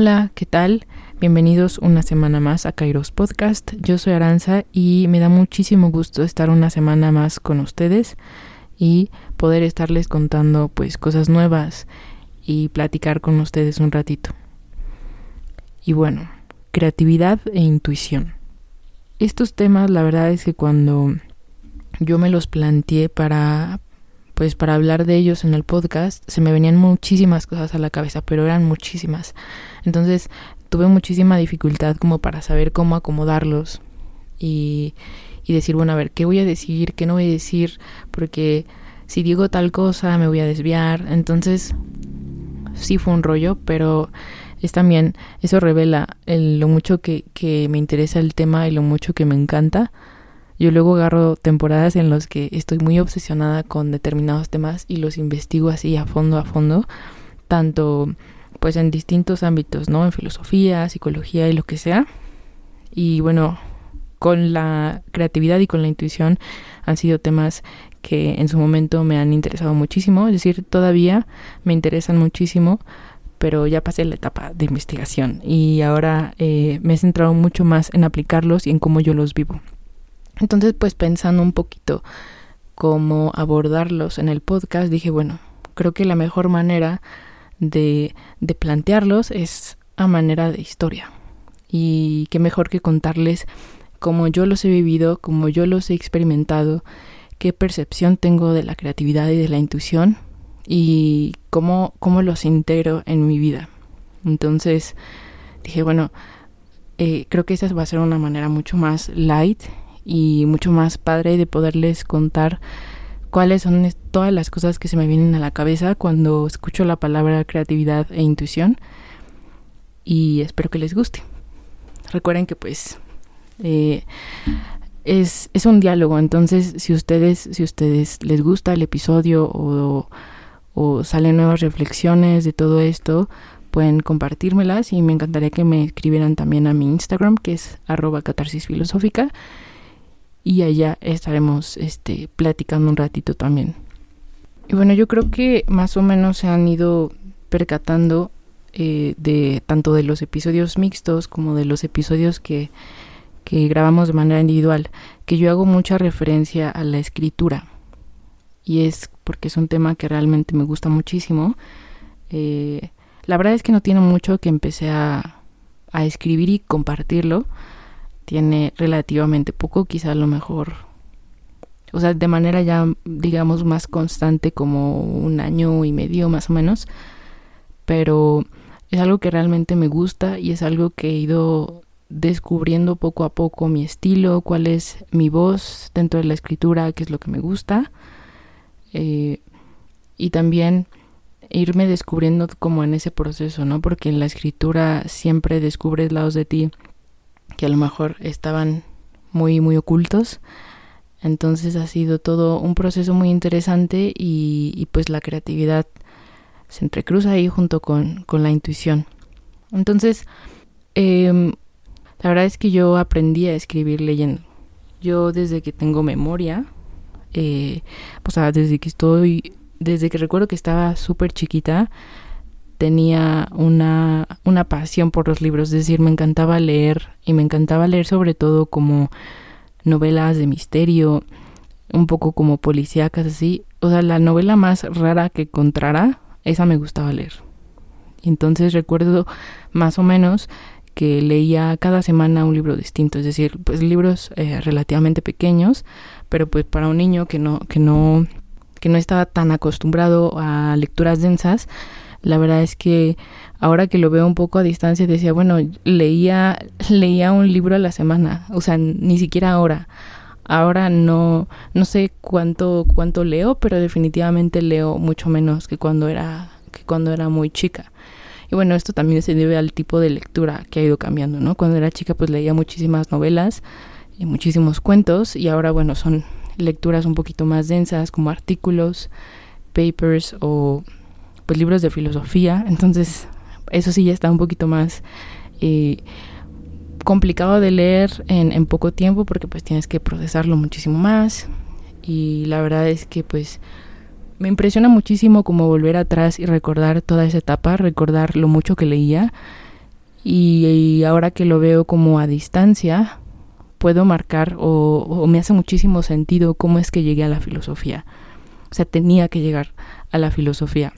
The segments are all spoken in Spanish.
Hola, ¿qué tal? Bienvenidos una semana más a Kairos Podcast. Yo soy Aranza y me da muchísimo gusto estar una semana más con ustedes y poder estarles contando pues cosas nuevas y platicar con ustedes un ratito. Y bueno, creatividad e intuición. Estos temas la verdad es que cuando yo me los planteé para pues para hablar de ellos en el podcast se me venían muchísimas cosas a la cabeza, pero eran muchísimas. Entonces tuve muchísima dificultad como para saber cómo acomodarlos y, y decir, bueno, a ver, ¿qué voy a decir? ¿Qué no voy a decir? Porque si digo tal cosa me voy a desviar. Entonces sí fue un rollo, pero es también, eso revela lo mucho que, que me interesa el tema y lo mucho que me encanta. Yo luego agarro temporadas en las que estoy muy obsesionada con determinados temas y los investigo así a fondo, a fondo, tanto pues en distintos ámbitos, ¿no? En filosofía, psicología y lo que sea. Y bueno, con la creatividad y con la intuición han sido temas que en su momento me han interesado muchísimo, es decir, todavía me interesan muchísimo, pero ya pasé la etapa de investigación y ahora eh, me he centrado mucho más en aplicarlos y en cómo yo los vivo. Entonces, pues pensando un poquito cómo abordarlos en el podcast, dije, bueno, creo que la mejor manera de, de plantearlos es a manera de historia. Y qué mejor que contarles cómo yo los he vivido, cómo yo los he experimentado, qué percepción tengo de la creatividad y de la intuición y cómo, cómo los integro en mi vida. Entonces dije, bueno, eh, creo que esa va a ser una manera mucho más light y mucho más padre de poderles contar cuáles son todas las cosas que se me vienen a la cabeza cuando escucho la palabra creatividad e intuición. Y espero que les guste. Recuerden que pues eh, es, es, un diálogo, entonces si ustedes, si ustedes les gusta el episodio o, salen nuevas reflexiones de todo esto, pueden compartírmelas. Y me encantaría que me escribieran también a mi Instagram que es arroba catarsis filosófica y allá estaremos este, platicando un ratito también. Y bueno, yo creo que más o menos se han ido percatando eh, de tanto de los episodios mixtos como de los episodios que, que grabamos de manera individual, que yo hago mucha referencia a la escritura. Y es porque es un tema que realmente me gusta muchísimo. Eh, la verdad es que no tiene mucho que empecé a, a escribir y compartirlo tiene relativamente poco, quizá a lo mejor, o sea, de manera ya, digamos, más constante, como un año y medio más o menos, pero es algo que realmente me gusta y es algo que he ido descubriendo poco a poco mi estilo, cuál es mi voz dentro de la escritura, qué es lo que me gusta. Eh, y también irme descubriendo como en ese proceso, ¿no? Porque en la escritura siempre descubres lados de ti que a lo mejor estaban muy, muy ocultos. Entonces ha sido todo un proceso muy interesante y, pues la creatividad se entrecruza ahí junto con, la intuición. Entonces, em, la verdad es que yo aprendí a escribir leyendo. Yo desde que tengo memoria, eh, o sea, desde que estoy, desde que recuerdo que estaba súper chiquita, tenía una, una pasión por los libros, es decir, me encantaba leer y me encantaba leer sobre todo como novelas de misterio, un poco como policíacas así. O sea, la novela más rara que encontrara, esa me gustaba leer. Entonces recuerdo más o menos que leía cada semana un libro distinto, es decir, pues libros eh, relativamente pequeños, pero pues para un niño que no, que no, que no estaba tan acostumbrado a lecturas densas, la verdad es que ahora que lo veo un poco a distancia decía, bueno, leía leía un libro a la semana, o sea, ni siquiera ahora. Ahora no no sé cuánto cuánto leo, pero definitivamente leo mucho menos que cuando era que cuando era muy chica. Y bueno, esto también se debe al tipo de lectura que ha ido cambiando, ¿no? Cuando era chica pues leía muchísimas novelas y muchísimos cuentos y ahora bueno, son lecturas un poquito más densas como artículos, papers o pues libros de filosofía, entonces eso sí ya está un poquito más eh, complicado de leer en, poco tiempo porque pues tienes que procesarlo muchísimo más y la verdad es que pues me impresiona muchísimo como volver atrás y recordar toda esa etapa, recordar lo mucho que leía y, ahora que lo veo como a distancia, puedo marcar o, o me hace muchísimo sentido cómo es que llegué a la filosofía. O sea, tenía que llegar a la filosofía.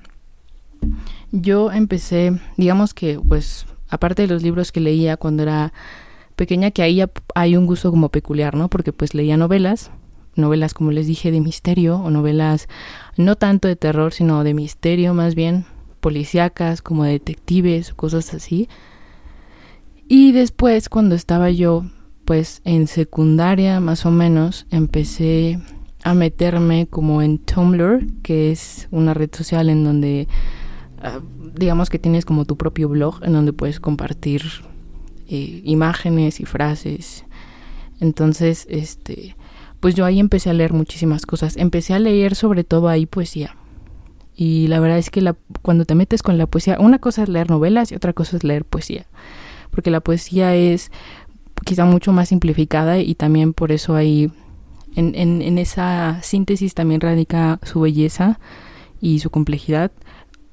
Yo empecé, digamos que, pues, aparte de los libros que leía cuando era pequeña, que ahí hay un gusto como peculiar, ¿no? Porque pues leía novelas, novelas como les dije de misterio o novelas no tanto de terror, sino de misterio más bien, policíacas, como detectives, cosas así. Y después cuando estaba yo pues en secundaria más o menos empecé a meterme como en Tumblr, que es una red social en donde ah, digamos que tienes como tu propio blog en donde puedes compartir eh, imágenes y frases. Entonces, este, pues yo ahí empecé a leer muchísimas cosas. Empecé a leer sobre todo ahí poesía. Y la verdad es que la, cuando te metes con la poesía, una cosa es leer novelas y otra cosa es leer poesía. Porque la poesía es quizá mucho más simplificada y también por eso ahí en, en, en esa síntesis también radica su belleza y su complejidad.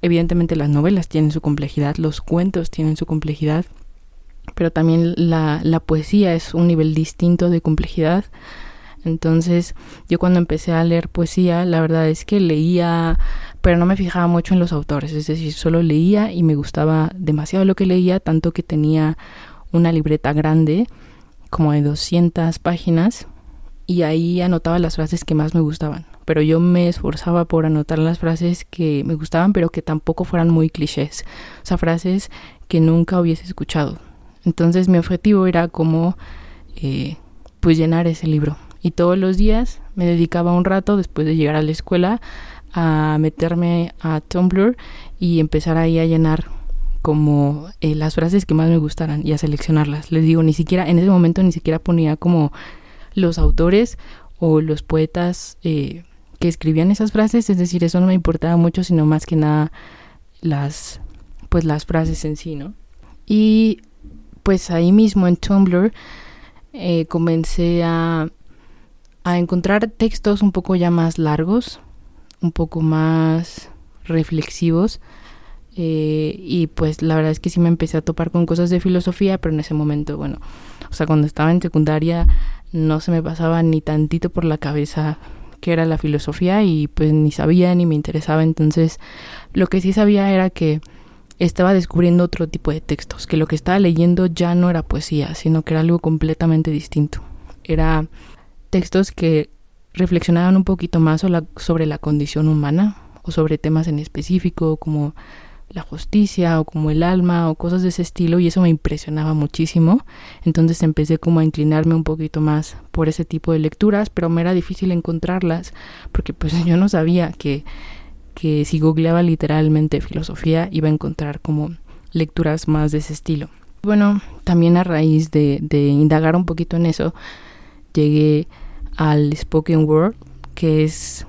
Evidentemente las novelas tienen su complejidad, los cuentos tienen su complejidad, pero también la, la poesía es un nivel distinto de complejidad. Entonces, yo cuando empecé a leer poesía, la verdad es que leía, pero no me fijaba mucho en los autores, es decir, solo leía y me gustaba demasiado lo que leía, tanto que tenía una libreta grande, como de 200 páginas, y ahí anotaba las frases que más me gustaban. Pero yo me esforzaba por anotar las frases que me gustaban, pero que tampoco fueran muy clichés. O sea, frases que nunca hubiese escuchado. Entonces mi objetivo era como eh, pues llenar ese libro. Y todos los días me dedicaba un rato después de llegar a la escuela a meterme a Tumblr y empezar ahí a llenar como eh, las frases que más me gustaran y a seleccionarlas. Les digo, ni siquiera en ese momento ni siquiera ponía como los autores o los poetas eh, que escribían esas frases, es decir, eso no me importaba mucho, sino más que nada las pues las frases en sí, ¿no? Y pues ahí mismo en Tumblr eh, comencé a, a encontrar textos un poco ya más largos, un poco más reflexivos. Eh, y pues la verdad es que sí me empecé a topar con cosas de filosofía, pero en ese momento, bueno, o sea, cuando estaba en secundaria no se me pasaba ni tantito por la cabeza que era la filosofía y pues ni sabía ni me interesaba. Entonces lo que sí sabía era que estaba descubriendo otro tipo de textos, que lo que estaba leyendo ya no era poesía, sino que era algo completamente distinto. Era textos que reflexionaban un poquito más sobre la condición humana o sobre temas en específico como la justicia o como el alma o cosas de ese estilo y eso me impresionaba muchísimo. Entonces empecé como a inclinarme un poquito más por ese tipo de lecturas, pero me era difícil encontrarlas porque pues yo no sabía que, que si googleaba literalmente filosofía iba a encontrar como lecturas más de ese estilo. Bueno, también a raíz de, de indagar un poquito en eso, llegué al spoken word, que es,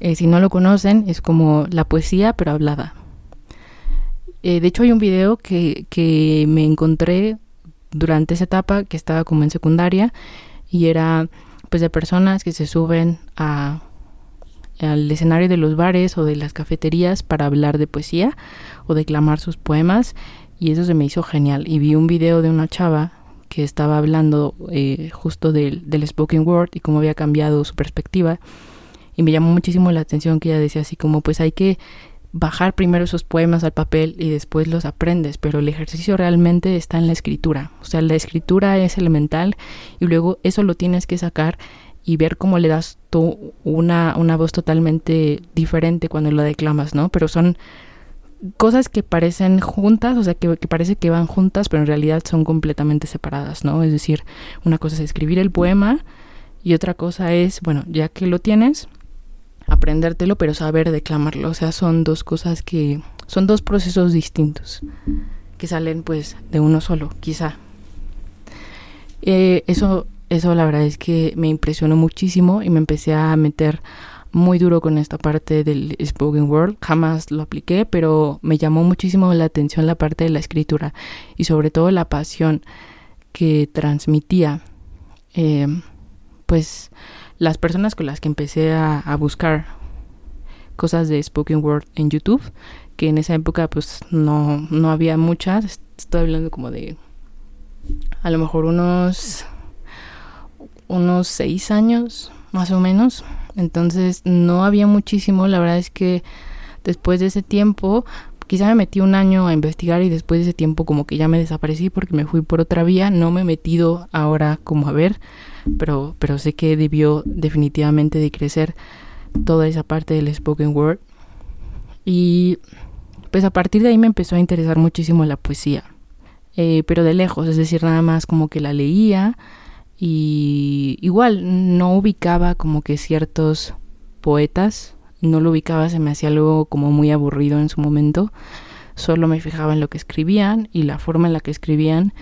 eh, si no lo conocen, es como la poesía pero hablada. Eh, de hecho, hay un video que, que me encontré durante esa etapa que estaba como en secundaria y era pues de personas que se suben a al escenario de los bares o de las cafeterías para hablar de poesía o declamar sus poemas y eso se me hizo genial. Y vi un video de una chava que estaba hablando eh, justo del, del spoken word y cómo había cambiado su perspectiva y me llamó muchísimo la atención que ella decía así como pues hay que bajar primero esos poemas al papel y después los aprendes, pero el ejercicio realmente está en la escritura. O sea, la escritura es elemental y luego eso lo tienes que sacar y ver cómo le das tú una, una voz totalmente diferente cuando lo declamas, ¿no? Pero son cosas que parecen juntas, o sea, que, que, parece que van juntas, pero en realidad son completamente separadas, ¿no? Es decir, una cosa es escribir el poema y otra cosa es, bueno, ya que lo tienes, aprendértelo, pero saber declamarlo. O sea, son dos cosas que son dos procesos distintos que salen pues de uno solo, quizá. Eh, eso, eso la verdad es que me impresionó muchísimo y me empecé a meter muy duro con esta parte del spoken word. Jamás lo apliqué, pero me llamó muchísimo la atención la parte de la escritura y sobre todo la pasión que transmitía. Eh, pues las personas con las que empecé a, buscar cosas de spoken word en YouTube, que en esa época pues no, no había muchas, estoy hablando como de a lo mejor unos unos seis años más o menos. Entonces no había muchísimo. La verdad es que después de ese tiempo quizá me metí un año a investigar y después de ese tiempo como que ya me desaparecí porque me fui por otra vía. No me he metido ahora como a ver pero pero sé que debió definitivamente de crecer toda esa parte del spoken word. Y pues a partir de ahí me empezó a interesar muchísimo la poesía eh, pero de lejos, es decir, nada más como que la leía y igual no ubicaba como que ciertos poetas, no lo ubicaba, se me hacía algo como muy aburrido en su momento, solo me fijaba en lo que escribían y la forma en la que escribían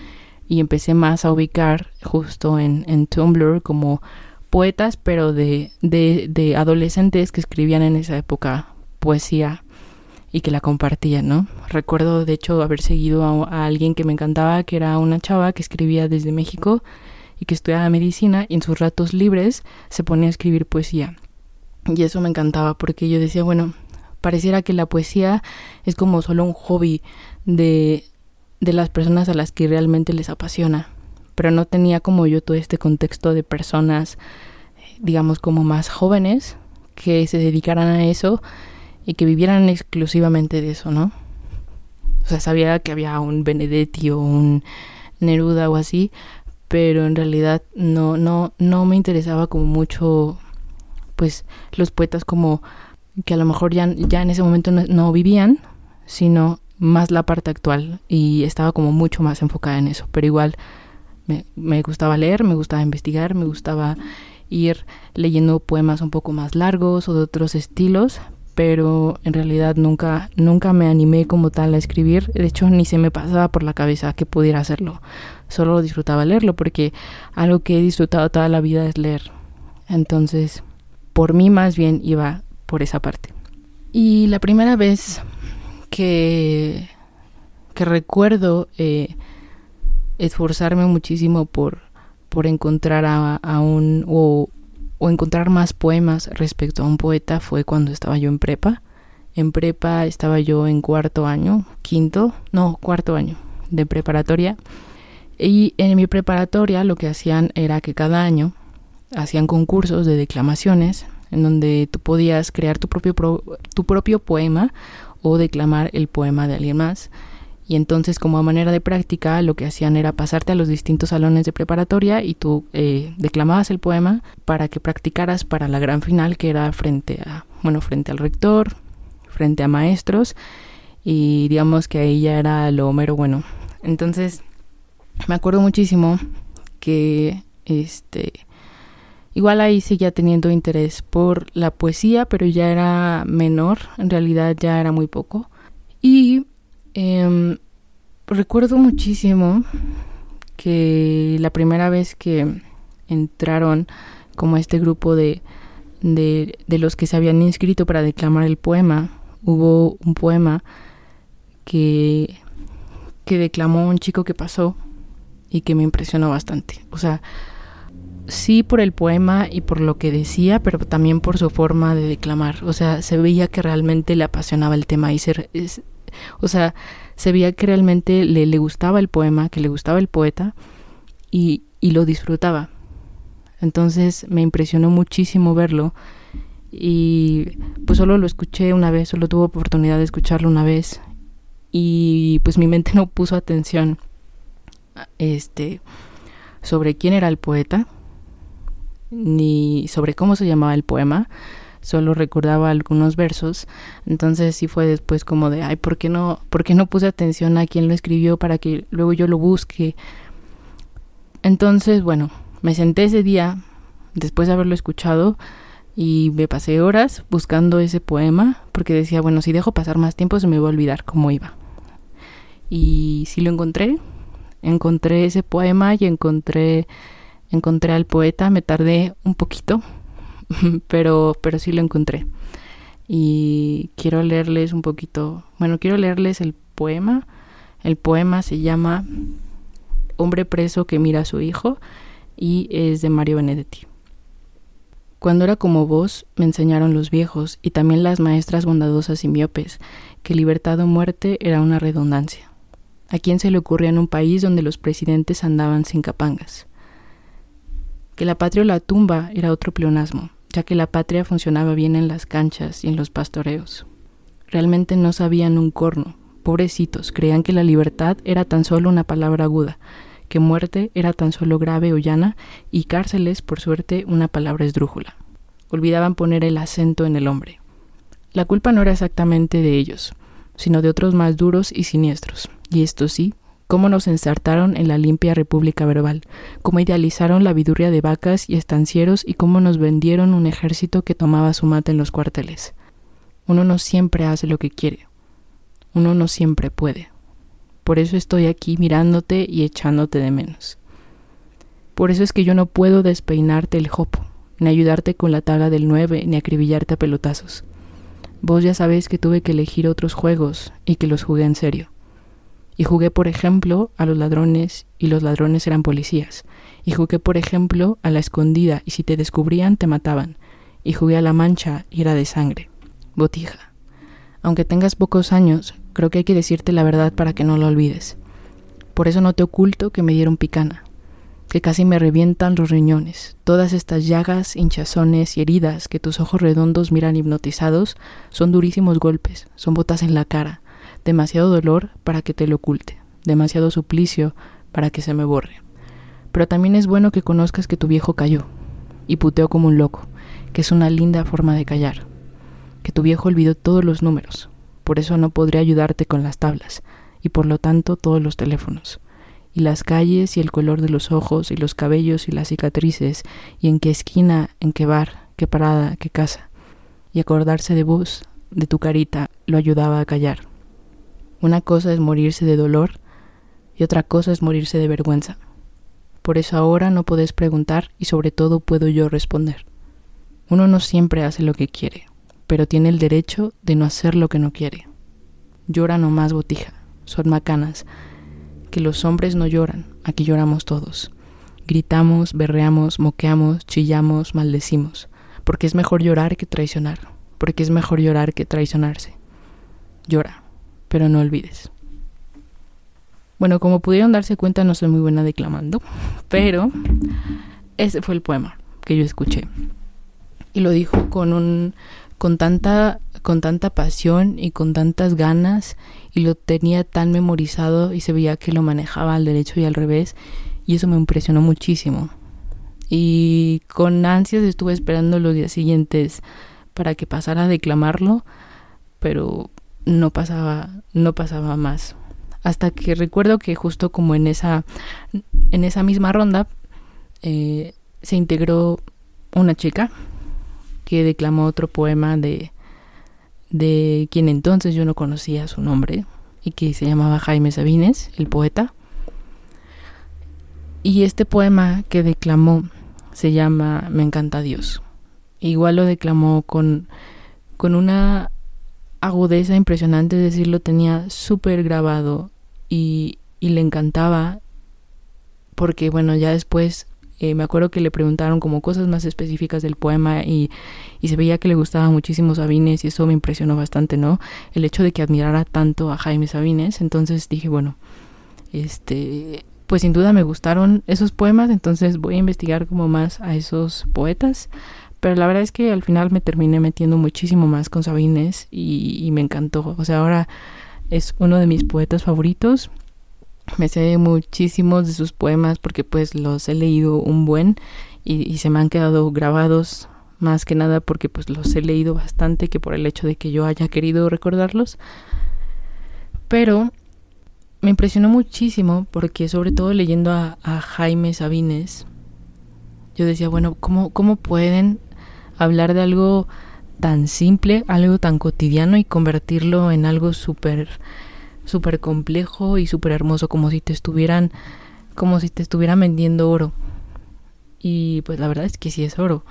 y empecé más a ubicar justo en, en Tumblr como poetas, pero de, de, de adolescentes que escribían en esa época poesía y que la compartía, ¿no? Recuerdo de hecho haber seguido a, alguien que me encantaba, que era una chava que escribía desde México y que estudiaba medicina y en sus ratos libres se ponía a escribir poesía. Y eso me encantaba porque yo decía, bueno, pareciera que la poesía es como solo un hobby de, de las personas a las que realmente les apasiona, pero no tenía como yo todo este contexto de personas, digamos, como más jóvenes que se dedicaran a eso y que vivieran exclusivamente de eso, ¿no? O sea, sabía que había un Benedetti o un Neruda o así, pero en realidad no, no, no me interesaba como mucho, pues, los poetas como que a lo mejor ya, ya en ese momento no, vivían, sino más la parte actual y estaba como mucho más enfocada en eso, pero igual me, me gustaba leer, me gustaba investigar, me gustaba ir leyendo poemas un poco más largos o de otros estilos, pero en realidad nunca, nunca me animé como tal a escribir. De hecho, ni se me pasaba por la cabeza que pudiera hacerlo. Solo disfrutaba leerlo porque algo que he disfrutado toda la vida es leer. Entonces, por mí más bien iba por esa parte. Y la primera vez que, que recuerdo eh, esforzarme muchísimo por, por encontrar a, a un o o encontrar más poemas respecto a un poeta fue cuando estaba yo en prepa. En prepa estaba yo en cuarto año, quinto, no, cuarto año de preparatoria. Y en mi preparatoria lo que hacían era que cada año hacían concursos de declamaciones en donde tú podías crear tu propio, tu propio poema o declamar el poema de alguien más. Y entonces como a manera de práctica lo que hacían era pasarte a los distintos salones de preparatoria y tú eh, declamabas el poema para que practicaras para la gran final que era frente a, bueno, frente al rector, frente a maestros y digamos que ahí ya era lo mero bueno. Entonces me acuerdo muchísimo que este igual ahí seguía teniendo interés por la poesía, pero ya era menor, en realidad ya era muy poco. Y Em, recuerdo muchísimo que la primera vez que entraron como este grupo de, de, de, los que se habían inscrito para declamar el poema, hubo un poema que, que declamó un chico que pasó y que me impresionó bastante. O sea, sí por el poema y por lo que decía, pero también por su forma de declamar. O sea, se veía que realmente le apasionaba el tema y ser, o sea, se veía que realmente le, le gustaba el poema, que le gustaba el poeta y, y lo disfrutaba. Entonces me impresionó muchísimo verlo y pues solo lo escuché una vez, solo tuve oportunidad de escucharlo una vez y pues mi mente no puso atención este sobre quién era el poeta ni sobre cómo se llamaba el poema solo recordaba algunos versos, entonces sí fue después como de, ay, ¿por qué no, por qué no puse atención a quién lo escribió para que luego yo lo busque? Entonces, bueno, me senté ese día, después de haberlo escuchado, y me pasé horas buscando ese poema, porque decía, bueno, si dejo pasar más tiempo se me va a olvidar cómo iba. Y sí lo encontré, encontré ese poema y encontré encontré al poeta, me tardé un poquito, pero, pero sí lo encontré. Y quiero leerles un poquito, bueno, quiero leerles el poema. El poema se llama Hombre preso que mira a su hijo y es de Mario Benedetti. Cuando era como vos, me enseñaron los viejos y también las maestras bondadosas y miopes que libertad o muerte era una redundancia. ¿A quién se le ocurría en un país donde los presidentes andaban sin capangas? Que la patria o la tumba era otro pleonasmo, ya que la patria funcionaba bien en las canchas y en los pastoreos. Realmente no sabían un corno, pobrecitos, creían que la libertad era tan solo una palabra aguda, que muerte era tan solo grave o llana y cárceles, por suerte, una palabra esdrújula. Olvidaban poner el acento en el hombre. La culpa no era exactamente de ellos, sino de otros más duros y siniestros. Y esto sí, cómo nos ensartaron en la limpia república verbal, cómo idealizaron la vidurria de vacas y estancieros y cómo nos vendieron un ejército que tomaba su mate en los cuarteles. Uno no siempre hace lo que quiere. Uno no siempre puede. Por eso estoy aquí mirándote y echándote de menos. Por eso es que yo no puedo despeinarte el jopo, ni ayudarte con la tabla del nueve, ni acribillarte a pelotazos. Vos ya sabéis que tuve que elegir otros juegos y que los jugué en serio. Y jugué, por ejemplo, a los ladrones y los ladrones eran policías. Y jugué, por ejemplo, a la escondida y si te descubrían te mataban. Y jugué a la mancha y era de sangre. Botija. Aunque tengas pocos años, creo que hay que decirte la verdad para que no lo olvides. Por eso no te oculto que me dieron picana, que casi me revientan los riñones. Todas estas llagas, hinchazones y heridas que tus ojos redondos miran hipnotizados son durísimos golpes, son botas en la cara, demasiado dolor para que te lo oculte, demasiado suplicio para que se me borre. Pero también es bueno que conozcas que tu viejo cayó, y puteó como un loco, que es una linda forma de callar que tu viejo olvidó todos los números, por eso no podría ayudarte con las tablas, y por lo tanto todos los teléfonos, y las calles y el color de los ojos y los cabellos y las cicatrices, y en qué esquina, en qué bar, qué parada, qué casa. Y acordarse de vos, de tu carita, lo ayudaba a callar. Una cosa es morirse de dolor y otra cosa es morirse de vergüenza. Por eso ahora no podés preguntar y sobre todo puedo yo responder. Uno no siempre hace lo que quiere pero tiene el derecho de no hacer lo que no quiere. Llora nomás botija, son macanas, que los hombres no lloran, aquí lloramos todos. Gritamos, berreamos, moqueamos, chillamos, maldecimos, porque es mejor llorar que traicionar, porque es mejor llorar que traicionarse. Llora, pero no olvides. Bueno, como pudieron darse cuenta, no soy muy buena declamando, pero ese fue el poema que yo escuché. Y lo dijo con un con tanta, con tanta pasión y con tantas ganas y lo tenía tan memorizado y se veía que lo manejaba al derecho y al revés y eso me impresionó muchísimo. Y con ansias estuve esperando los días siguientes para que pasara a declamarlo, pero no pasaba, no pasaba más. Hasta que recuerdo que justo como en esa, en esa misma ronda eh, se integró una chica que declamó otro poema de, de quien entonces yo no conocía su nombre y que se llamaba Jaime Sabines, el poeta. Y este poema que declamó se llama Me encanta Dios. Igual lo declamó con, con una agudeza impresionante, es decir, lo tenía súper grabado y, y le encantaba porque bueno, ya después eh, me acuerdo que le preguntaron como cosas más específicas del poema y, y, se veía que le gustaba muchísimo Sabines y eso me impresionó bastante, ¿no? El hecho de que admirara tanto a Jaime Sabines. Entonces dije, bueno, este, pues sin duda me gustaron esos poemas, entonces voy a investigar como más a esos poetas. Pero la verdad es que al final me terminé metiendo muchísimo más con Sabines y, me encantó. O sea, ahora es uno de mis poetas favoritos me sé muchísimos de sus poemas porque pues los he leído un buen y, se me han quedado grabados más que nada porque pues los he leído bastante que por el hecho de que yo haya querido recordarlos. Pero me impresionó muchísimo porque sobre todo leyendo a, Jaime Sabines, yo decía, bueno, ¿cómo, ¿cómo pueden hablar de algo tan simple, algo tan cotidiano y convertirlo en algo súper súper complejo y súper hermoso, como si te estuvieran, como si te estuvieran vendiendo oro. Y pues la verdad es que sí es oro.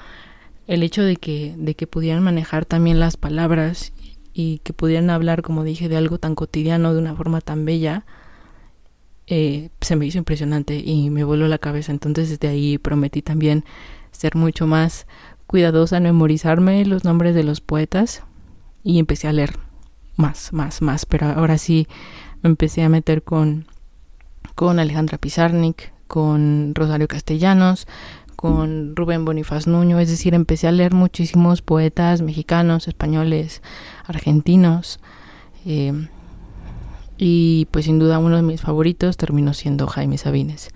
El hecho de que, de que pudieran manejar también las palabras y que pudieran hablar, como dije, de algo tan cotidiano, de una forma tan bella, eh, se me hizo impresionante y me voló la cabeza. Entonces desde ahí prometí también ser mucho más cuidadosa en memorizarme los nombres de los poetas y empecé a leer más, más, más, pero ahora sí me empecé a meter con, con Alejandra Pizarnik, con Rosario Castellanos, con Rubén Bonifaz Nuño, es decir, empecé a leer muchísimos poetas mexicanos, españoles, argentinos. Eh, y pues sin duda uno de mis favoritos terminó siendo Jaime Sabines.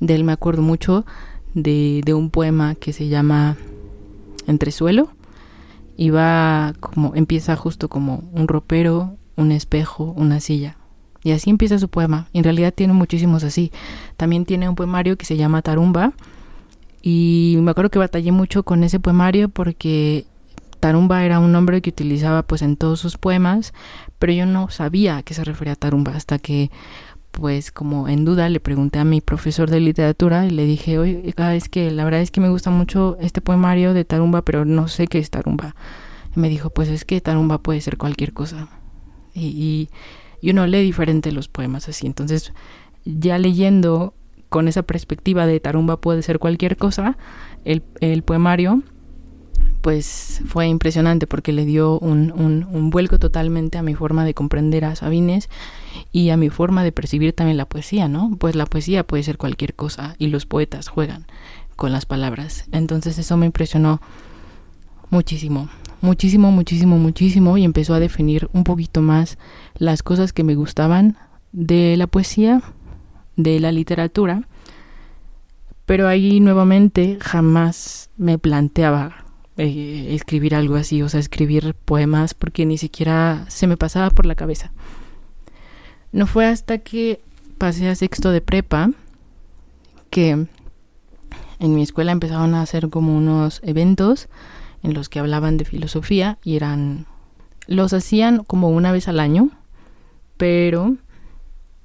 De él me acuerdo mucho de, de un poema que se llama Entresuelo. Y va como, empieza justo como un ropero, un espejo, una silla. Y así empieza su poema. En realidad tiene muchísimos así. También tiene un poemario que se llama Tarumba. Y me acuerdo que batallé mucho con ese poemario porque Tarumba era un nombre que utilizaba pues en todos sus poemas, pero yo no sabía a qué se refería Tarumba hasta que pues como en duda le pregunté a mi profesor de literatura y le dije, oye, es que la verdad es que me gusta mucho este poemario de Tarumba, pero no sé qué es Tarumba. Y me dijo, pues es que Tarumba puede ser cualquier cosa. Y, y, uno lee diferente los poemas así. Entonces, ya leyendo con esa perspectiva de Tarumba puede ser cualquier cosa, el, el poemario pues fue impresionante porque le dio un, un, un, vuelco totalmente a mi forma de comprender a Sabines y a mi forma de percibir también la poesía, ¿no? Pues la poesía puede ser cualquier cosa y los poetas juegan con las palabras. Entonces eso me impresionó muchísimo, muchísimo, muchísimo, muchísimo y empezó a definir un poquito más las cosas que me gustaban de la poesía, de la literatura. Pero ahí nuevamente jamás me planteaba eh, escribir algo así, o sea, escribir poemas, porque ni siquiera se me pasaba por la cabeza. No fue hasta que pasé a sexto de prepa que en mi escuela empezaron a hacer como unos eventos en los que hablaban de filosofía y eran los hacían como una vez al año, pero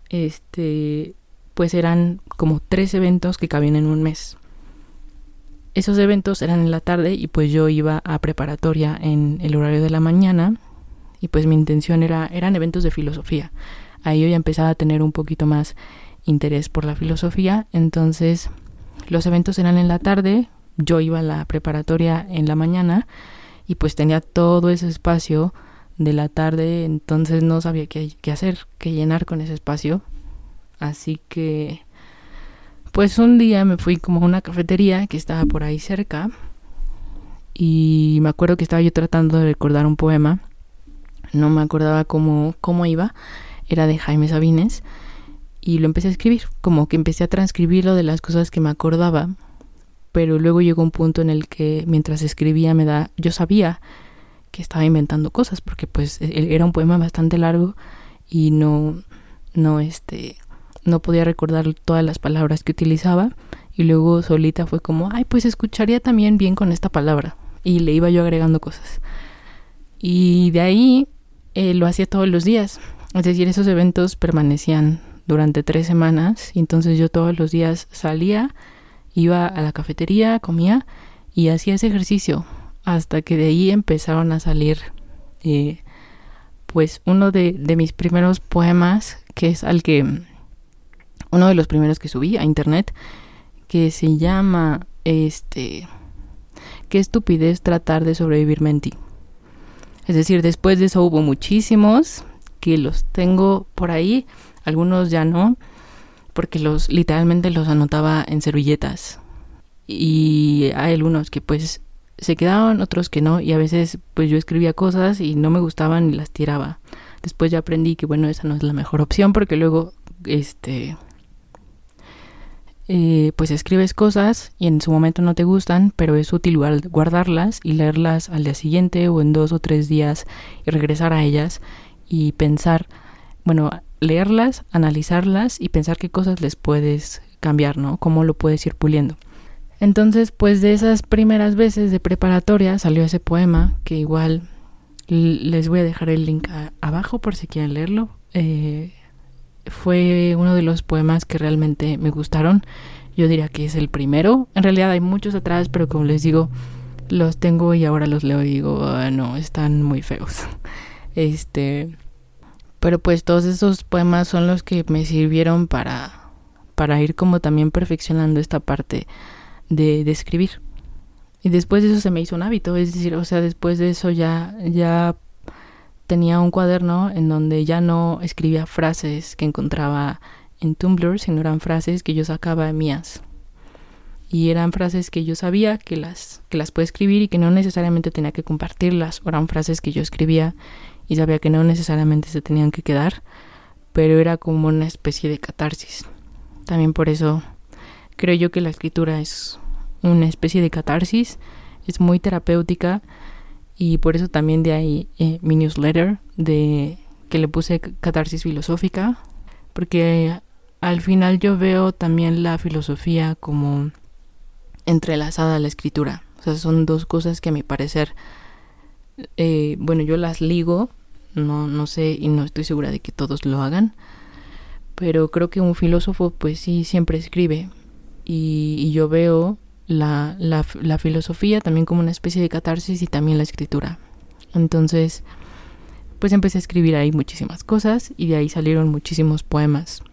este pues eran como tres eventos que cabían en un mes esos eventos eran en la tarde y pues yo iba a preparatoria en el horario de la mañana y pues mi intención era eran eventos de filosofía. Ahí yo ya empezaba a tener un poquito más interés por la filosofía, entonces los eventos eran en la tarde, yo iba a la preparatoria en la mañana y pues tenía todo ese espacio de la tarde, entonces no sabía qué, qué hacer, qué llenar con ese espacio. Así que pues un día me fui como a una cafetería que estaba por ahí cerca y me acuerdo que estaba yo tratando de recordar un poema. No me acordaba cómo, cómo iba. Era de Jaime Sabines y lo empecé a escribir. Como que empecé a transcribirlo de las cosas que me acordaba. Pero luego llegó un punto en el que mientras escribía me da... Yo sabía que estaba inventando cosas porque pues e-, era un poema bastante largo y no... No este no podía recordar todas las palabras que utilizaba y luego solita fue como, ay, pues escucharía también bien con esta palabra y le iba yo agregando cosas. Y de ahí eh, lo hacía todos los días, es decir, esos eventos permanecían durante tres semanas y entonces yo todos los días salía, iba a la cafetería, comía y hacía ese ejercicio hasta que de ahí empezaron a salir eh, pues uno de, de mis primeros poemas que es al que uno de los primeros que subí a internet, que se llama este qué estupidez tratar de sobrevivirme en ti. Es decir, después de eso hubo muchísimos que los tengo por ahí, algunos ya no, porque los literalmente los anotaba en servilletas. Y hay algunos que pues se quedaron, otros que no, y a veces pues yo escribía cosas y no me gustaban y las tiraba. Después ya aprendí que bueno, esa no es la mejor opción porque luego este eh, pues escribes cosas y en su momento no te gustan, pero es útil guardarlas y leerlas al día siguiente o en dos o tres días y regresar a ellas y pensar, bueno, leerlas, analizarlas y pensar qué cosas les puedes cambiar, ¿no? Cómo lo puedes ir puliendo. Entonces, pues de esas primeras veces de preparatoria salió ese poema que igual les voy a dejar el link abajo por si quieren leerlo. Eh, fue uno de los poemas que realmente me gustaron. Yo diría que es el primero. En realidad hay muchos atrás, pero como les digo, los tengo y ahora los leo y digo, ah, no, están muy feos. Este, pero pues todos esos poemas son los que me sirvieron para para ir como también perfeccionando esta parte de, escribir. Y después de eso se me hizo un hábito, es decir, o sea, después de eso ya ya tenía un cuaderno en donde ya no escribía frases que encontraba en Tumblr, sino eran frases que yo sacaba mías. Y eran frases que yo sabía que las, que las puedo escribir y que no necesariamente tenía que compartirlas. Eran frases que yo escribía y sabía que no necesariamente se tenían que quedar, pero era como una especie de catarsis. También por eso creo yo que la escritura es una especie de catarsis, es muy terapéutica y por eso también de ahí eh, mi newsletter de que le puse catarsis filosófica, porque al final yo veo también la filosofía como entrelazada a la escritura. O sea, son dos cosas que a mi parecer, eh, bueno, yo las ligo, no, no sé y no estoy segura de que todos lo hagan, pero creo que un filósofo pues sí siempre escribe y, yo veo la, la, la, filosofía también como una especie de catarsis y también la escritura. Entonces, pues empecé a escribir ahí muchísimas cosas y de ahí salieron muchísimos poemas.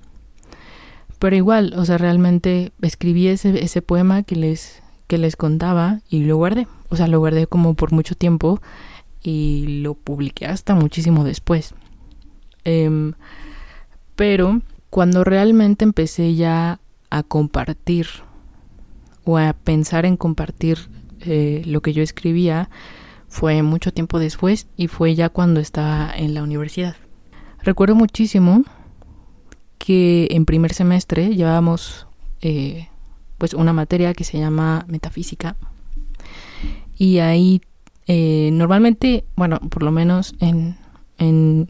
Pero igual, o sea, realmente escribí ese, ese poema que les, que les contaba y lo guardé. O sea, lo guardé como por mucho tiempo y lo publiqué hasta muchísimo después. Em, pero cuando realmente empecé ya a compartir o a pensar en compartir eh, lo que yo escribía, fue mucho tiempo después y fue ya cuando estaba en la universidad. Recuerdo muchísimo que en primer semestre llevábamos eh, pues una materia que se llama metafísica y ahí eh, normalmente, bueno, por lo menos en, en,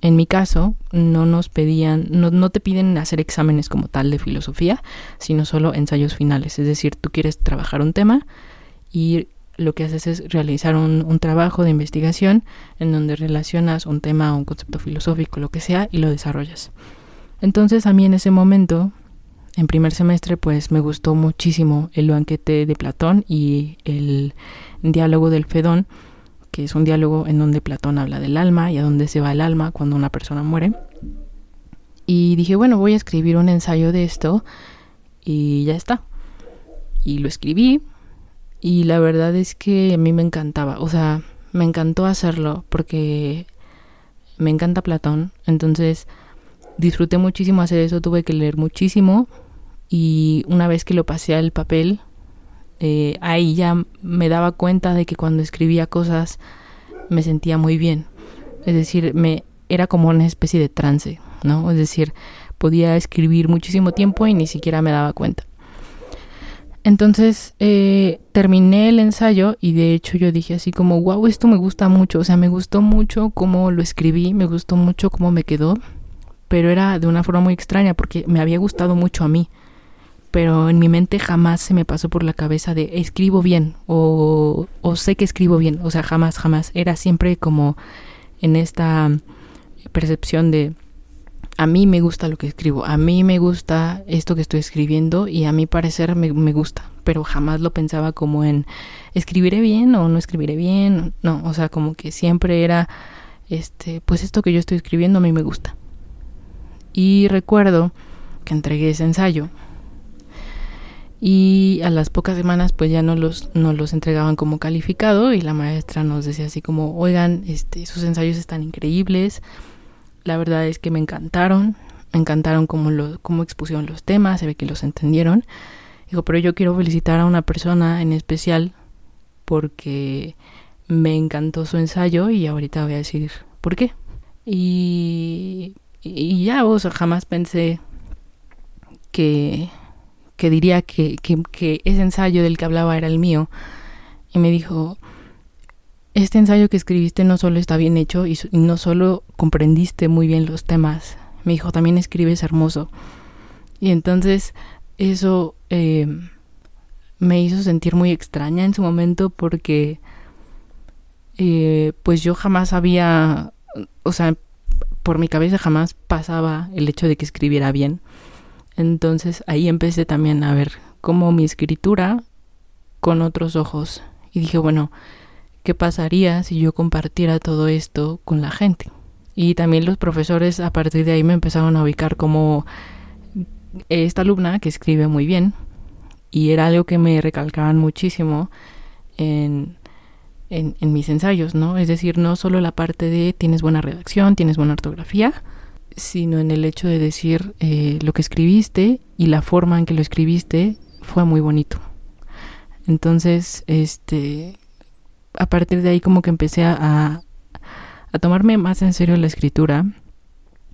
en mi caso, no nos pedían, no, no, te piden hacer exámenes como tal de filosofía, sino solo ensayos finales. Es decir, tú quieres trabajar un tema y lo que haces es realizar un, un trabajo de investigación en donde relacionas un tema, un concepto filosófico, lo que sea, y lo desarrollas. Entonces a mí en ese momento, en primer semestre, pues me gustó muchísimo el banquete de Platón y el diálogo del Fedón, que es un diálogo en donde Platón habla del alma y a dónde se va el alma cuando una persona muere. Y dije, bueno, voy a escribir un ensayo de esto y ya está. Y lo escribí y la verdad es que a mí me encantaba, o sea, me encantó hacerlo porque me encanta Platón, entonces disfruté muchísimo hacer eso, tuve que leer muchísimo y una vez que lo pasé al papel, eh, ahí ya me daba cuenta de que cuando escribía cosas me sentía muy bien. Es decir, me era como una especie de trance, ¿no? Es decir, podía escribir muchísimo tiempo y ni siquiera me daba cuenta. Entonces eh, terminé el ensayo y de hecho yo dije así como, wow, esto me gusta mucho, o sea, me gustó mucho cómo lo escribí, me gustó mucho cómo me quedó pero era de una forma muy extraña porque me había gustado mucho a mí. Pero en mi mente jamás se me pasó por la cabeza de escribo bien o, o sé que escribo bien. O sea, jamás, jamás. Era siempre como en esta percepción de a mí me gusta lo que escribo, a mí me gusta esto que estoy escribiendo y a mi parecer me, me, gusta, pero jamás lo pensaba como en escribiré bien o no escribiré bien, no, o sea, como que siempre era, este, pues esto que yo estoy escribiendo a mí me gusta. Y recuerdo que entregué ese ensayo. Y a las pocas semanas pues ya no los, no los entregaban como calificado y la maestra nos decía así como, oigan, este, sus ensayos están increíbles. La verdad es que me encantaron, me encantaron cómo, lo, cómo expusieron los temas, se ve que los entendieron. Dijo, pero yo quiero felicitar a una persona en especial porque me encantó su ensayo y ahorita voy a decir por qué. Y y ya, o sea, jamás pensé que, que diría que, que, ese ensayo del que hablaba era el mío. Y me dijo, este ensayo que escribiste no solo está bien hecho y, no solo comprendiste muy bien los temas, me dijo, también escribes hermoso. Y entonces eso eh, me hizo sentir muy extraña en su momento porque eh, pues yo jamás había, o sea, por mi cabeza jamás pasaba el hecho de que escribiera bien. Entonces ahí empecé también a ver cómo mi escritura con otros ojos. Y dije, bueno, ¿qué pasaría si yo compartiera todo esto con la gente? Y también los profesores a partir de ahí me empezaron a ubicar como esta alumna que escribe muy bien. Y era algo que me recalcaban muchísimo en, en, en, mis ensayos, ¿no? Es decir, no solo la parte de tienes buena redacción, tienes buena ortografía, sino en el hecho de decir eh, lo que escribiste y la forma en que lo escribiste fue muy bonito. Entonces, este, a partir de ahí como que empecé a, a tomarme más en serio la escritura,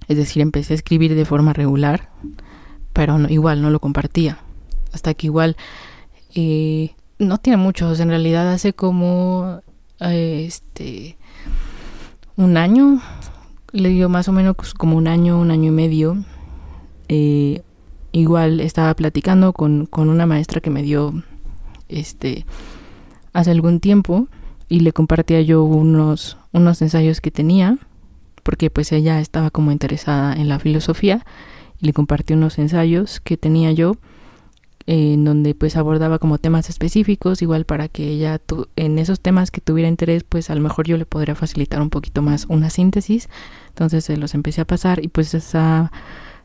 es decir, empecé a escribir de forma regular, pero igual no lo compartía, hasta que igual eh, no tiene muchos, en realidad hace como eh, este un año, le dio más o menos como un año, un año y medio. Eh, igual estaba platicando con, con, una maestra que me dio este hace algún tiempo y le compartía yo unos, unos ensayos que tenía, porque pues ella estaba como interesada en la filosofía y le compartí unos ensayos que tenía yo en donde pues abordaba como temas específicos, igual para que ella en esos temas que tuviera interés, pues a lo mejor yo le podría facilitar un poquito más una síntesis. Entonces se los empecé a pasar y pues esa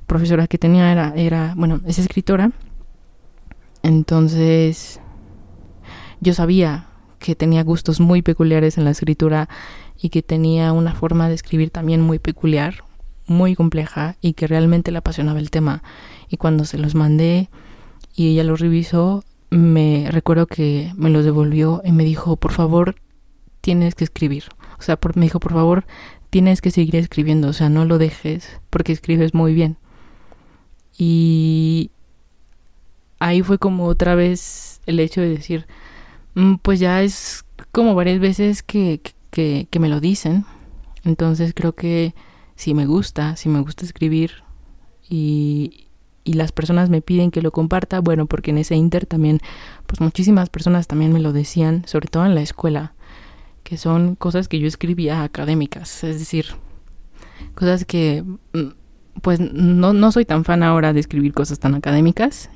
profesora que tenía era, era bueno, es escritora. Entonces yo sabía que tenía gustos muy peculiares en la escritura y que tenía una forma de escribir también muy peculiar, muy compleja y que realmente le apasionaba el tema. Y cuando se los mandé, y ella lo revisó, me recuerdo que me lo devolvió y me dijo, por favor, tienes que escribir. O sea, me dijo, por favor, tienes que seguir escribiendo, o sea, no lo dejes porque escribes muy bien. Y ahí fue como otra vez el hecho de decir, mm, pues ya es como varias veces que, que, que me lo dicen. Entonces creo que si me gusta, si me gusta escribir y, y las personas me piden que lo comparta, bueno, porque en ese inter también, pues muchísimas personas también me lo decían, sobre todo en la escuela, que son cosas que yo escribía académicas, es decir, cosas que, mm, pues no, no soy tan fan ahora de escribir cosas tan académicas,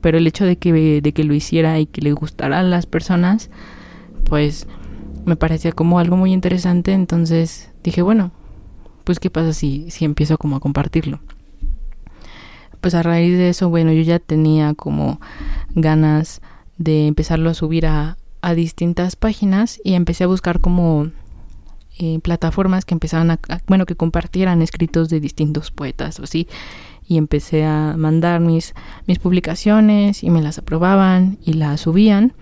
pero el hecho de que, de que lo hiciera y que le gustara a las personas, pues me parecía como algo muy interesante, entonces dije, bueno, pues qué pasa si, si empiezo como a compartirlo pues a raíz de eso, bueno, yo ya tenía como ganas de empezarlo a subir a, a distintas páginas y empecé a buscar como eh, plataformas que empezaban a, bueno, que compartieran escritos de distintos poetas o así. Y empecé a mandar mis, mis publicaciones y me las aprobaban y las subían.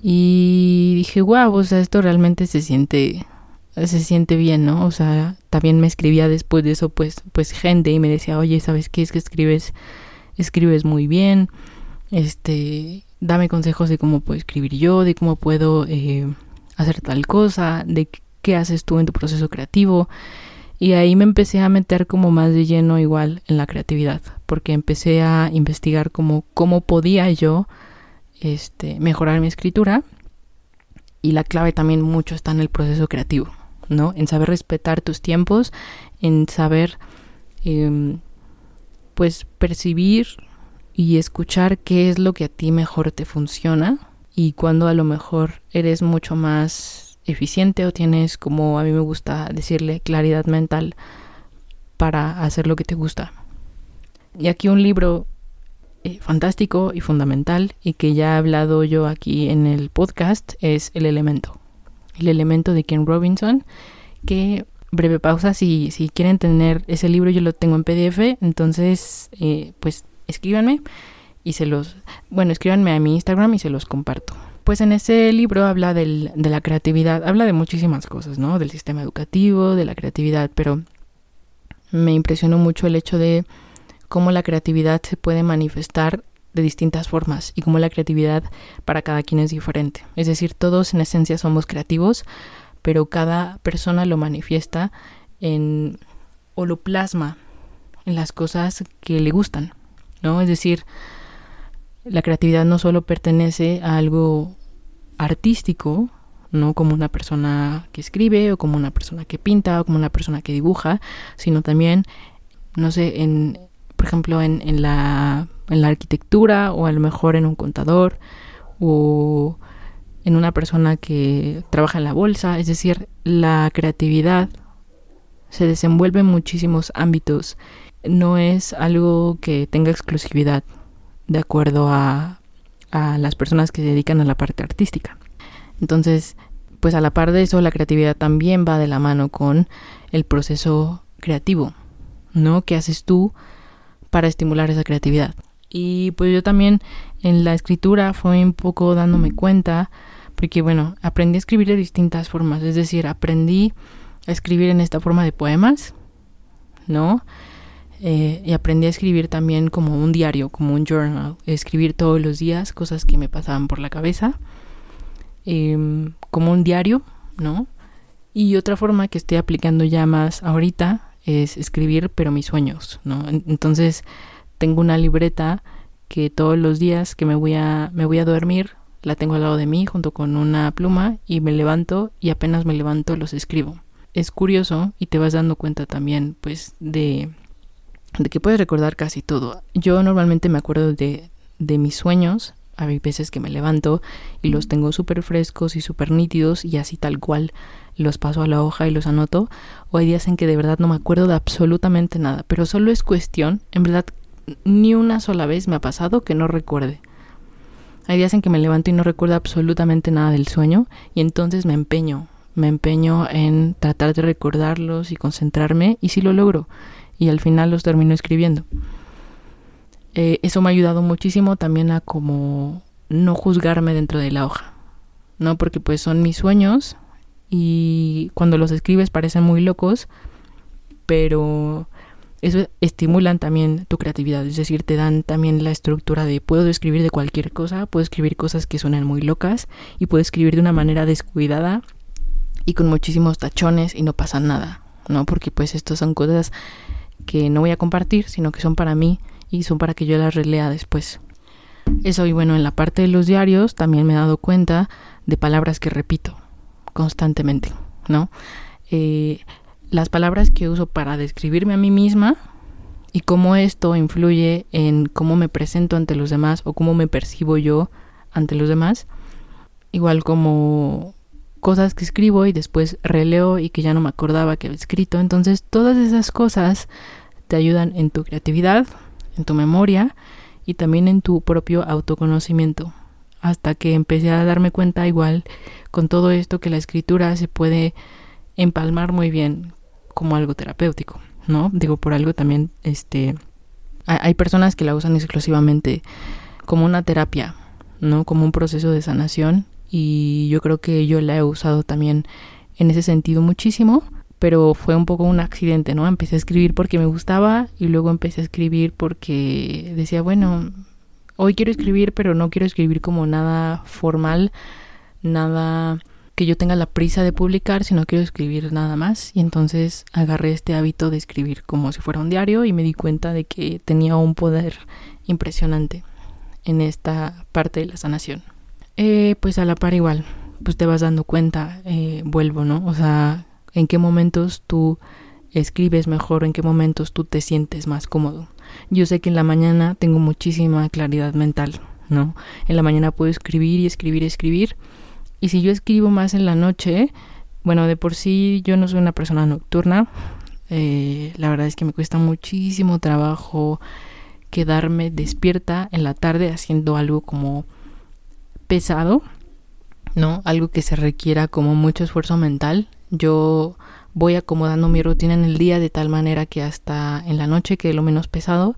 Y dije, wow, o sea, esto realmente se siente se siente bien, ¿no? O sea, también me escribía después de eso, pues, pues gente y me decía, oye, ¿sabes qué? Es que escribes, escribes muy bien, este, dame consejos de cómo puedo escribir yo, de cómo puedo eh, hacer tal cosa, de qué haces tú en tu proceso creativo. Y ahí me empecé a meter como más de lleno igual en la creatividad, porque empecé a investigar como cómo podía yo este, mejorar mi escritura. Y la clave también mucho está en el proceso creativo. ¿No? En saber respetar tus tiempos, en saber em, pues percibir y escuchar qué es lo que a ti mejor te funciona y cuando a lo mejor eres mucho más eficiente o tienes como a mí me gusta decirle claridad mental para hacer lo que te gusta. Y aquí un libro eh, fantástico y fundamental y que ya he hablado yo aquí en el podcast es El elemento el elemento de Ken Robinson, que breve pausa, si, si quieren tener ese libro yo lo tengo en PDF, entonces eh, pues escríbanme y se los, bueno, escríbanme a mi Instagram y se los comparto. Pues en ese libro habla del, de la creatividad, habla de muchísimas cosas, ¿no? Del sistema educativo, de la creatividad, pero me impresionó mucho el hecho de cómo la creatividad se puede manifestar de distintas formas y como la creatividad para cada quien es diferente. Es decir, todos en esencia somos creativos, pero cada persona lo manifiesta en o lo plasma en las cosas que le gustan, ¿no? Es decir, la creatividad no solo pertenece a algo artístico, no como una persona que escribe o como una persona que pinta o como una persona que dibuja, sino también, no sé, en, por ejemplo, en, en la en la arquitectura o a lo mejor en un contador o en una persona que trabaja en la bolsa. Es decir, la creatividad se desenvuelve en muchísimos ámbitos. No es algo que tenga exclusividad de acuerdo a, a las personas que se dedican a la parte artística. Entonces, pues a la par de eso la creatividad también va de la mano con el proceso creativo, ¿no? ¿Qué haces tú para estimular esa creatividad? Y pues yo también en la escritura fue un poco dándome cuenta, porque bueno, aprendí a escribir de distintas formas, es decir, aprendí a escribir en esta forma de poemas, ¿no? Eh, y aprendí a escribir también como un diario, como un journal, escribir todos los días cosas que me pasaban por la cabeza, em, como un diario, ¿no? Y otra forma que estoy aplicando ya más ahorita es escribir, pero mis sueños, ¿no? Entonces tengo una libreta que todos los días que me voy a, me voy a dormir, la tengo al lado de mí junto con una pluma y me levanto y apenas me levanto los escribo. Es curioso y te vas dando cuenta también pues de de que puedes recordar casi todo. Yo normalmente me acuerdo de, de mis sueños. Hay veces que me levanto y los tengo súper frescos y súper nítidos y así tal cual los paso a la hoja y los anoto. O hay días en que de verdad no me acuerdo de absolutamente nada. Pero solo es cuestión, en verdad, ni una sola vez me ha pasado que no recuerde. Hay días en que me levanto y no recuerdo absolutamente nada del sueño y entonces me empeño, me empeño en tratar de recordarlos y concentrarme y si lo logro y al final los termino escribiendo. Eh, eso me ha ayudado muchísimo también a como no juzgarme dentro de la hoja, ¿no? Porque pues son mis sueños y cuando los escribes parecen muy locos, pero eso estimulan también tu creatividad, es decir, te dan también la estructura de puedo escribir de cualquier cosa, puedo escribir cosas que suenan muy locas y puedo escribir de una manera descuidada y con muchísimos tachones y no pasa nada, ¿no? Porque pues estas son cosas que no voy a compartir, sino que son para mí y son para que yo las relea después. Eso y bueno, en la parte de los diarios también me he dado cuenta de palabras que repito constantemente, ¿no? Eh, las palabras que uso para describirme a mí misma y cómo esto influye en cómo me presento ante los demás o cómo me percibo yo ante los demás. Igual como cosas que escribo y después releo y que ya no me acordaba que había escrito. Entonces todas esas cosas te ayudan en tu creatividad, en tu memoria y también en tu propio autoconocimiento. Hasta que empecé a darme cuenta igual con todo esto que la escritura se puede empalmar muy bien como algo terapéutico, ¿no? Digo, por algo también, este, hay personas que la usan exclusivamente como una terapia, ¿no? Como un proceso de sanación y yo creo que yo la he usado también en ese sentido muchísimo, pero fue un poco un accidente, ¿no? Empecé a escribir porque me gustaba y luego empecé a escribir porque decía, bueno, hoy quiero escribir, pero no quiero escribir como nada formal, nada que yo tenga la prisa de publicar, sino quiero escribir nada más. Y entonces agarré este hábito de escribir como si fuera un diario y me di cuenta de que tenía un poder impresionante en esta parte de la sanación. Eh, pues a la par igual, pues te vas dando cuenta, eh, vuelvo, ¿no? O sea, en qué momentos tú escribes mejor, en qué momentos tú te sientes más cómodo. Yo sé que en la mañana tengo muchísima claridad mental, ¿no? En la mañana puedo escribir y escribir y escribir. Y si yo escribo más en la noche, bueno, de por sí yo no soy una persona nocturna. Eh, la verdad es que me cuesta muchísimo trabajo quedarme despierta en la tarde haciendo algo como pesado, ¿no? Algo que se requiera como mucho esfuerzo mental. Yo voy acomodando mi rutina en el día de tal manera que hasta en la noche quede lo menos pesado.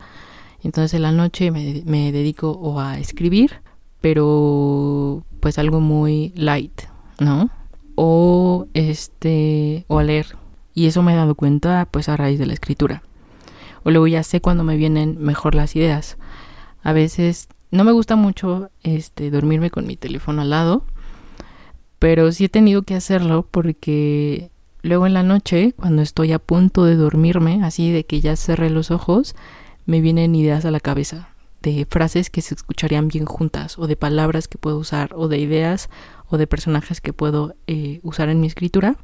Entonces en la noche me, me dedico o a escribir, pero pues algo muy light, ¿no? O este, o a leer. Y eso me he dado cuenta pues a raíz de la escritura. O luego ya sé cuando me vienen mejor las ideas. A veces no me gusta mucho este dormirme con mi teléfono al lado, pero sí he tenido que hacerlo porque luego en la noche, cuando estoy a punto de dormirme, así de que ya cerré los ojos, me vienen ideas a la cabeza de frases que se escucharían bien juntas o de palabras que puedo usar o de ideas o de personajes que puedo eh, usar en mi escritura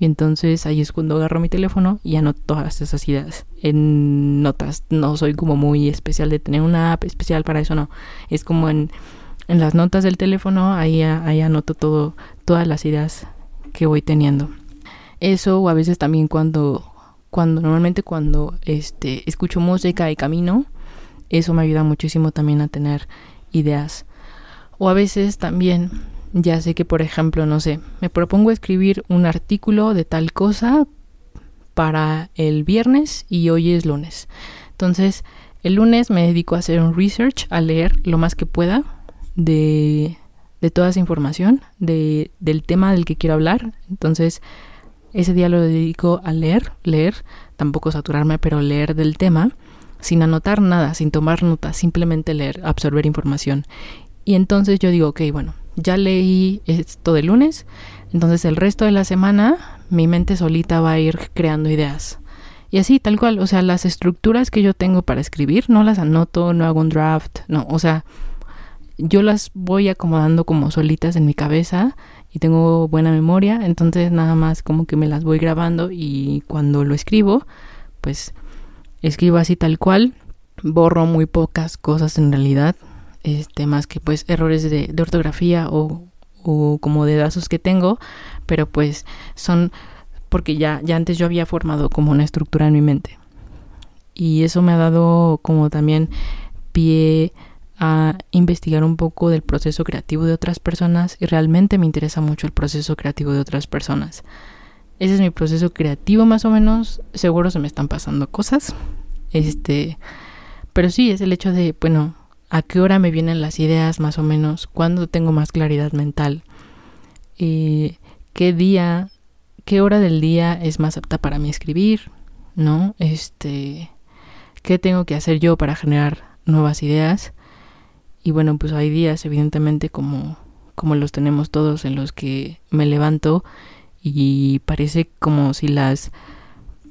y entonces ahí es cuando agarro mi teléfono y anoto todas esas ideas en notas. No soy como muy especial de tener una app especial para eso, no. Es como en, en las notas del teléfono, ahí, ahí anoto todo, todas las ideas que voy teniendo. Eso o a veces también cuando, cuando normalmente cuando este, escucho música y camino, eso me ayuda muchísimo también a tener ideas. O a veces también ya sé que, por ejemplo, no sé, me propongo escribir un artículo de tal cosa para el viernes y hoy es lunes. Entonces, el lunes me dedico a hacer un research, a leer lo más que pueda de, de toda esa información, de, del tema del que quiero hablar. Entonces, ese día lo dedico a leer, leer, tampoco saturarme, pero leer del tema, sin anotar nada, sin tomar notas, simplemente leer, absorber información. Y entonces yo digo, ok, bueno, ya leí esto de lunes, entonces el resto de la semana mi mente solita va a ir creando ideas. Y así, tal cual, o sea, las estructuras que yo tengo para escribir, no las anoto, no hago un draft, no, o sea, yo las voy acomodando como solitas en mi cabeza y tengo buena memoria, entonces nada más como que me las voy grabando y cuando lo escribo, pues escribo así tal cual, borro muy pocas cosas en realidad, este, más que pues errores de, ortografía o, o, como dedazos que tengo, pero pues son porque ya, ya antes yo había formado como una estructura en mi mente. Y eso me ha dado como también pie a investigar un poco del proceso creativo de otras personas y realmente me interesa mucho el proceso creativo de otras personas. Ese es mi proceso creativo más o menos, seguro se me están pasando cosas. Este, pero sí, es el hecho de, bueno, a qué hora me vienen las ideas más o menos, cuándo tengo más claridad mental, y qué día, qué hora del día es más apta para mí escribir, ¿no? Este, qué tengo que hacer yo para generar nuevas ideas. Y bueno, pues hay días, evidentemente, como, como los tenemos todos, en los que me levanto y parece como si las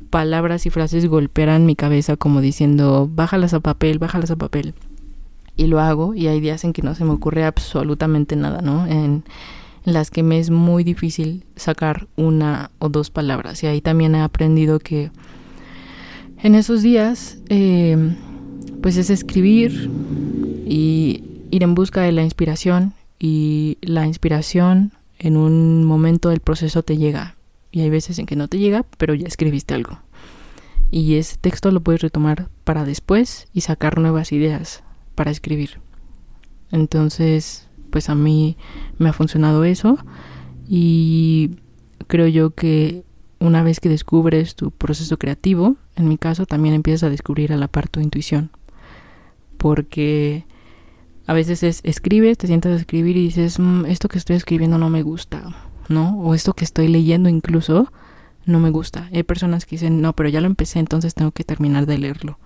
palabras y frases golpearan mi cabeza como diciendo, bájalas a papel, bájalas a papel y lo hago y hay días en que no se me ocurre absolutamente nada, ¿no? En, las que me es muy difícil sacar una o dos palabras. Y ahí también he aprendido que en esos días eh, pues es escribir y ir en busca de la inspiración. Y la inspiración en un momento del proceso te llega y hay veces en que no te llega pero ya escribiste algo y ese texto lo puedes retomar para después y sacar nuevas ideas para escribir. Entonces, pues a mí me ha funcionado eso y creo yo que una vez que descubres tu proceso creativo, en mi caso también empiezas a descubrir a la par tu intuición. Porque a veces es, escribes, te sientas a escribir y dices, mm, esto que estoy escribiendo no me gusta, ¿no? O esto que estoy leyendo incluso no me gusta. Hay personas que dicen, no, pero ya lo empecé, entonces tengo que terminar de leerlo.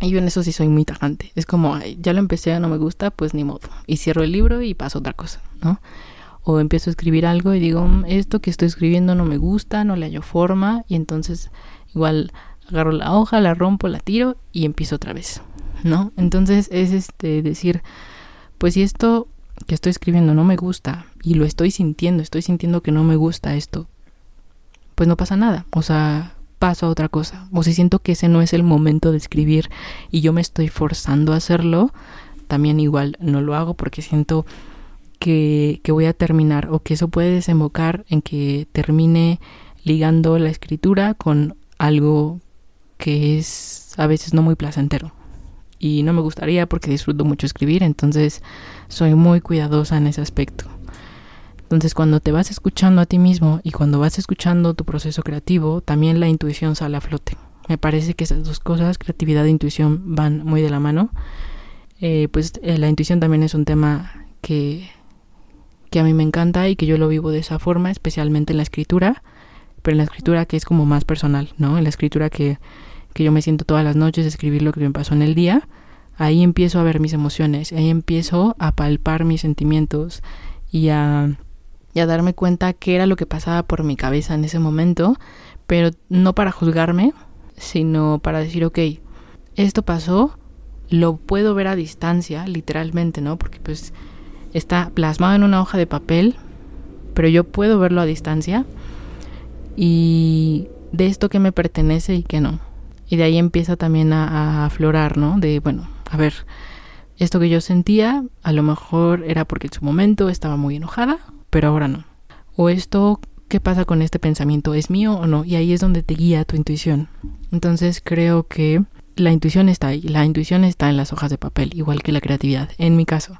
Y yo en eso sí soy muy tajante. Es como, ya lo empecé, no me gusta, pues ni modo. Y cierro el libro y paso a otra cosa, ¿no? O empiezo a escribir algo y digo, mm, esto que estoy escribiendo no me gusta, no le hallo forma. Y entonces igual agarro la hoja, la rompo, la tiro y empiezo otra vez, ¿no? Entonces es este decir, pues si esto que estoy escribiendo no me gusta y lo estoy sintiendo, estoy sintiendo que no me gusta esto, pues no pasa nada. O sea, paso a otra cosa. O si siento que ese no es el momento de escribir y yo me estoy forzando a hacerlo, también igual no lo hago porque siento que, que voy a terminar o que eso puede desembocar en que termine ligando la escritura con algo que es a veces no muy placentero. Y no me gustaría porque disfruto mucho escribir, entonces soy muy cuidadosa en ese aspecto. Entonces cuando te vas escuchando a ti mismo y cuando vas escuchando tu proceso creativo, también la intuición sale a flote. Me parece que esas dos cosas, creatividad e intuición, van muy de la mano. Eh, pues eh, la intuición también es un tema que, que a mí me encanta y que yo lo vivo de esa forma, especialmente en la escritura, pero en la escritura que es como más personal, ¿no? En la escritura que, que yo me siento todas las noches escribir lo que me pasó en el día, ahí empiezo a ver mis emociones, ahí empiezo a palpar mis sentimientos y a y a darme cuenta qué era lo que pasaba por mi cabeza en ese momento, pero no para juzgarme, sino para decir, ok, esto pasó, lo puedo ver a distancia, literalmente, ¿no? Porque pues está plasmado en una hoja de papel, pero yo puedo verlo a distancia y de esto que me pertenece y que no. Y de ahí empieza también a, aflorar, ¿no? De, bueno, a ver, esto que yo sentía, a lo mejor era porque en su momento estaba muy enojada pero ahora no. O esto, ¿qué pasa con este pensamiento? ¿Es mío o no? Y ahí es donde te guía tu intuición. Entonces creo que la intuición está ahí, la intuición está en las hojas de papel, igual que la creatividad, en mi caso.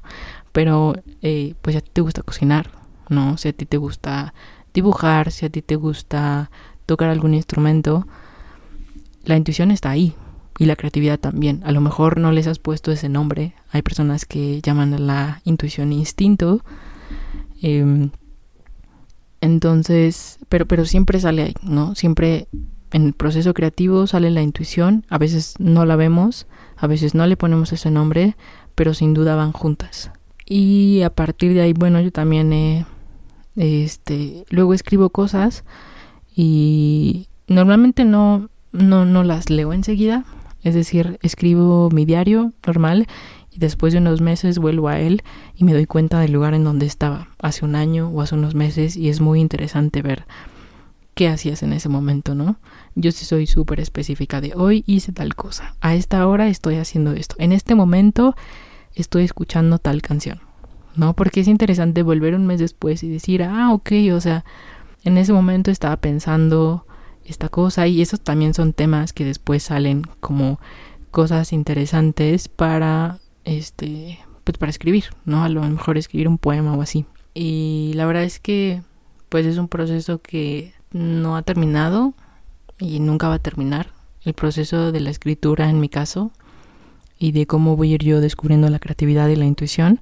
pero eh, pues a ti te gusta cocinar, ¿no? Si a ti te gusta dibujar, si a ti te gusta tocar algún instrumento, la intuición está ahí y la creatividad también. A lo mejor no les has puesto ese nombre. Hay personas que llaman a la intuición instinto. Em, entonces, pero, pero siempre sale ahí, ¿no? Siempre en el proceso creativo sale la intuición. A veces no la vemos, a veces no le ponemos ese nombre, pero sin duda van juntas. Y a partir de ahí, bueno, yo también he, este, luego escribo cosas y normalmente no, no, no las leo enseguida. Es decir, escribo mi diario normal y después de unos meses vuelvo a él y me doy cuenta del lugar en donde estaba hace un año o hace unos meses y es muy interesante ver qué hacías en ese momento, ¿no? Yo sí soy súper específica de hoy hice tal cosa, a esta hora estoy haciendo esto, en este momento estoy escuchando tal canción, ¿no? Porque es interesante volver un mes después y decir, ah, ok, o sea, en ese momento estaba pensando esta cosa y esos también son temas que después salen como cosas interesantes para este pues para escribir, ¿no? A lo mejor escribir un poema o así. Y la verdad es que pues es un proceso que no ha terminado y nunca va a terminar. El proceso de la escritura en mi caso y de cómo voy a ir yo descubriendo la creatividad y la intuición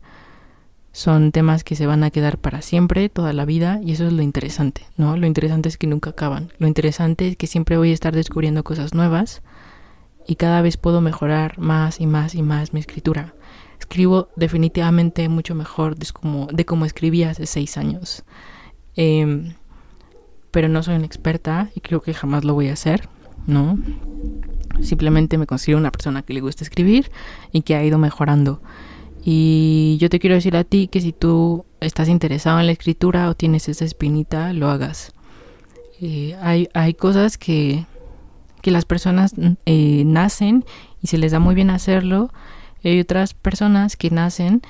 son temas que se van a quedar para siempre, toda la vida, y eso es lo interesante, ¿no? Lo interesante es que nunca acaban. Lo interesante es que siempre voy a estar descubriendo cosas nuevas y cada vez puedo mejorar más y más y más mi escritura. Escribo definitivamente mucho mejor de como, de como escribía hace seis años. Em, pero no soy una experta y creo que jamás lo voy a hacer, ¿no? Simplemente me considero una persona que le gusta escribir y que ha ido mejorando. Y yo te quiero decir a ti que si tú estás interesado en la escritura o tienes esa espinita, lo hagas. Eh, hay, hay cosas que, que las personas eh, nacen y se les da muy bien hacerlo. Hay otras personas que nacen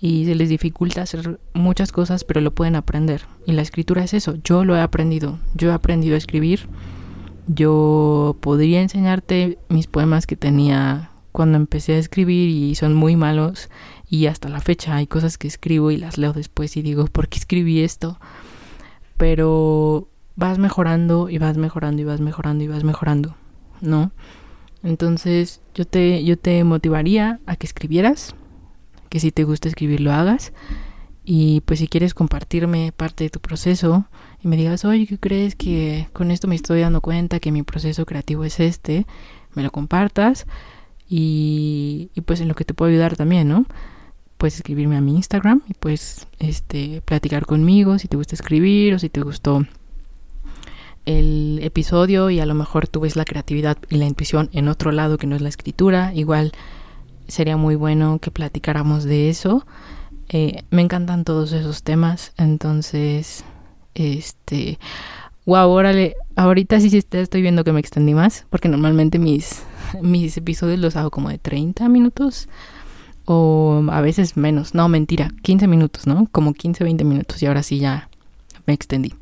y se les dificulta hacer muchas cosas, pero lo pueden aprender. Y la escritura es eso. Yo lo he aprendido. Yo he aprendido a escribir. Yo podría enseñarte mis poemas que tenía cuando empecé a escribir y son muy malos y hasta la fecha hay cosas que escribo y las leo después y digo, ¿por qué escribí esto? Pero vas mejorando y vas mejorando y vas mejorando y vas mejorando, ¿no? Entonces yo te, yo te motivaría a que escribieras, que si te gusta escribir lo hagas. Y pues si quieres compartirme parte de tu proceso y me digas, oye, ¿qué crees que con esto me estoy dando cuenta que mi proceso creativo es este? Me lo compartas y, y pues en lo que te puedo ayudar también, ¿no? Puedes escribirme a mi Instagram y puedes este, platicar conmigo si te gusta escribir o si te gustó el episodio y a lo mejor tú ves la creatividad y la intuición en otro lado que no es la escritura. Igual sería muy bueno que platicáramos de eso. Eh, me encantan todos esos temas, entonces, este, wow, órale, ahorita sí, sí estoy viendo que me extendí más, porque normalmente mis, mis episodios los hago como de 30 minutos o a veces menos, no, mentira, 15 minutos, ¿no? Como 15, 20 minutos y ahora sí ya me extendí.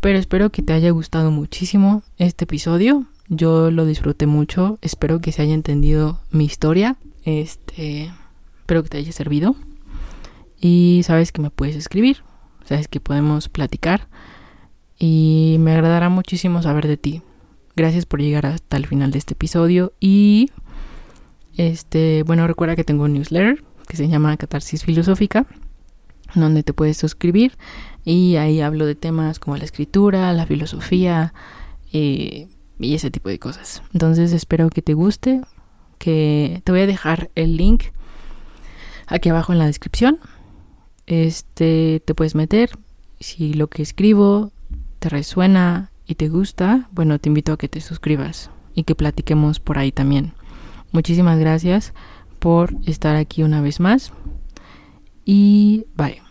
Pero espero que te haya gustado muchísimo este episodio. Yo lo disfruté mucho. Espero que se haya entendido mi historia. Este, espero que te haya servido. Y sabes que me puedes escribir. Sabes que podemos platicar. Y me agradará muchísimo saber de ti. Gracias por llegar hasta el final de este episodio. Y este, bueno, recuerda que tengo un newsletter que se llama Catarsis Filosófica, donde te puedes suscribir y ahí hablo de temas como la escritura, la filosofía eh, y ese tipo de cosas. Entonces espero que te guste, que te voy a dejar el link aquí abajo en la descripción. Este, te puedes meter si lo que escribo te resuena y te gusta, bueno, te invito a que te suscribas y que platiquemos por ahí también. Muchísimas gracias por estar aquí una vez más. Y bye.